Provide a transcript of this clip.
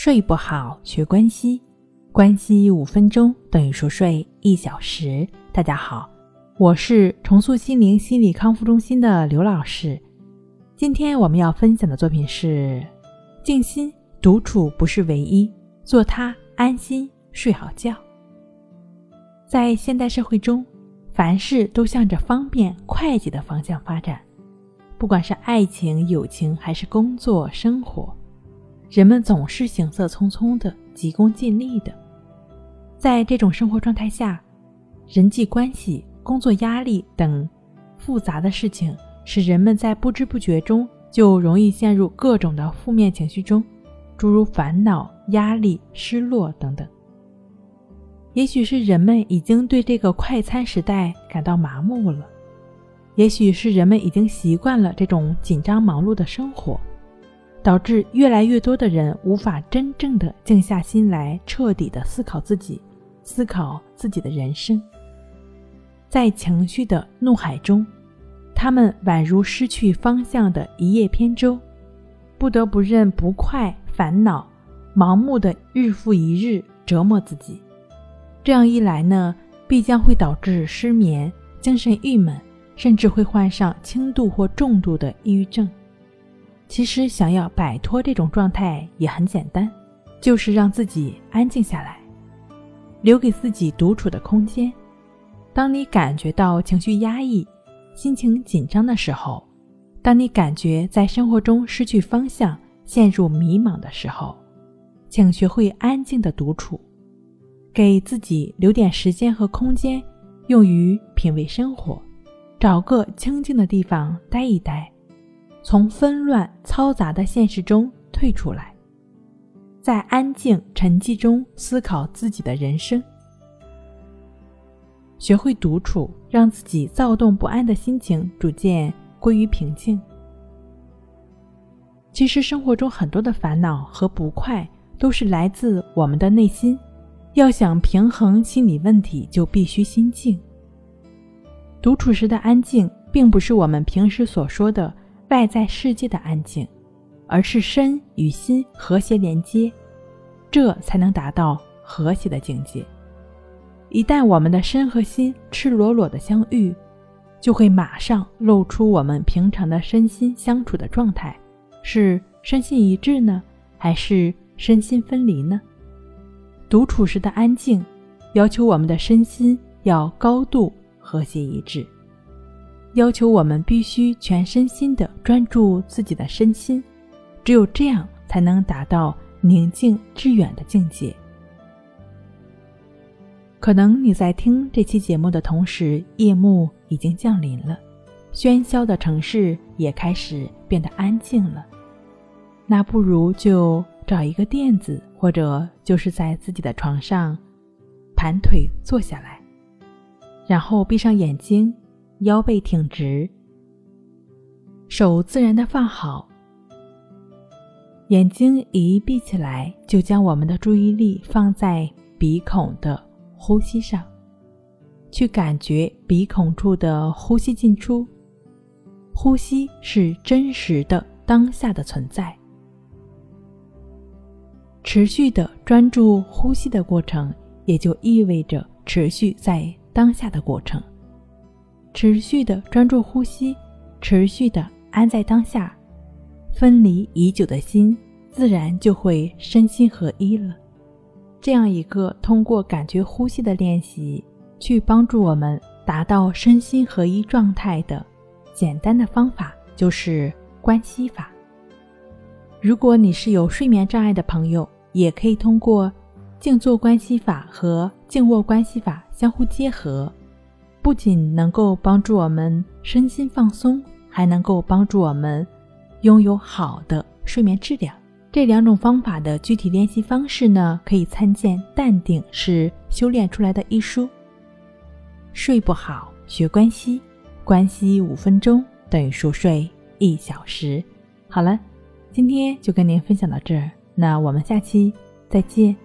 睡不好，学关西，关西五分钟等于熟睡一小时。大家好，我是重塑心灵心理康复中心的刘老师。今天我们要分享的作品是：静心独处不是唯一，做它安心睡好觉。在现代社会中，凡事都向着方便快捷的方向发展，不管是爱情、友情，还是工作、生活。人们总是行色匆匆的，急功近利的。在这种生活状态下，人际关系、工作压力等复杂的事情，使人们在不知不觉中就容易陷入各种的负面情绪中，诸如烦恼、压力、失落等等。也许是人们已经对这个快餐时代感到麻木了，也许是人们已经习惯了这种紧张忙碌的生活。导致越来越多的人无法真正的静下心来，彻底的思考自己，思考自己的人生。在情绪的怒海中，他们宛如失去方向的一叶扁舟，不得不任不快、烦恼、盲目的日复一日折磨自己。这样一来呢，必将会导致失眠、精神郁闷，甚至会患上轻度或重度的抑郁症。其实，想要摆脱这种状态也很简单，就是让自己安静下来，留给自己独处的空间。当你感觉到情绪压抑、心情紧张的时候，当你感觉在生活中失去方向、陷入迷茫的时候，请学会安静的独处，给自己留点时间和空间，用于品味生活，找个清静的地方待一待。从纷乱嘈杂的现实中退出来，在安静沉寂中思考自己的人生，学会独处，让自己躁动不安的心情逐渐归于平静。其实生活中很多的烦恼和不快都是来自我们的内心。要想平衡心理问题，就必须心静。独处时的安静，并不是我们平时所说的。外在世界的安静，而是身与心和谐连接，这才能达到和谐的境界。一旦我们的身和心赤裸裸的相遇，就会马上露出我们平常的身心相处的状态：是身心一致呢，还是身心分离呢？独处时的安静，要求我们的身心要高度和谐一致。要求我们必须全身心的专注自己的身心，只有这样才能达到宁静致远的境界。可能你在听这期节目的同时，夜幕已经降临了，喧嚣的城市也开始变得安静了。那不如就找一个垫子，或者就是在自己的床上盘腿坐下来，然后闭上眼睛。腰背挺直，手自然的放好，眼睛一闭起来，就将我们的注意力放在鼻孔的呼吸上，去感觉鼻孔处的呼吸进出。呼吸是真实的当下的存在，持续的专注呼吸的过程，也就意味着持续在当下的过程。持续的专注呼吸，持续的安在当下，分离已久的心自然就会身心合一了。这样一个通过感觉呼吸的练习，去帮助我们达到身心合一状态的简单的方法，就是关系法。如果你是有睡眠障碍的朋友，也可以通过静坐关系法和静卧关系法相互结合。不仅能够帮助我们身心放松，还能够帮助我们拥有好的睡眠质量。这两种方法的具体练习方式呢，可以参见《淡定是修炼出来的》一书。睡不好学关息，关西五分钟等于熟睡一小时。好了，今天就跟您分享到这儿，那我们下期再见。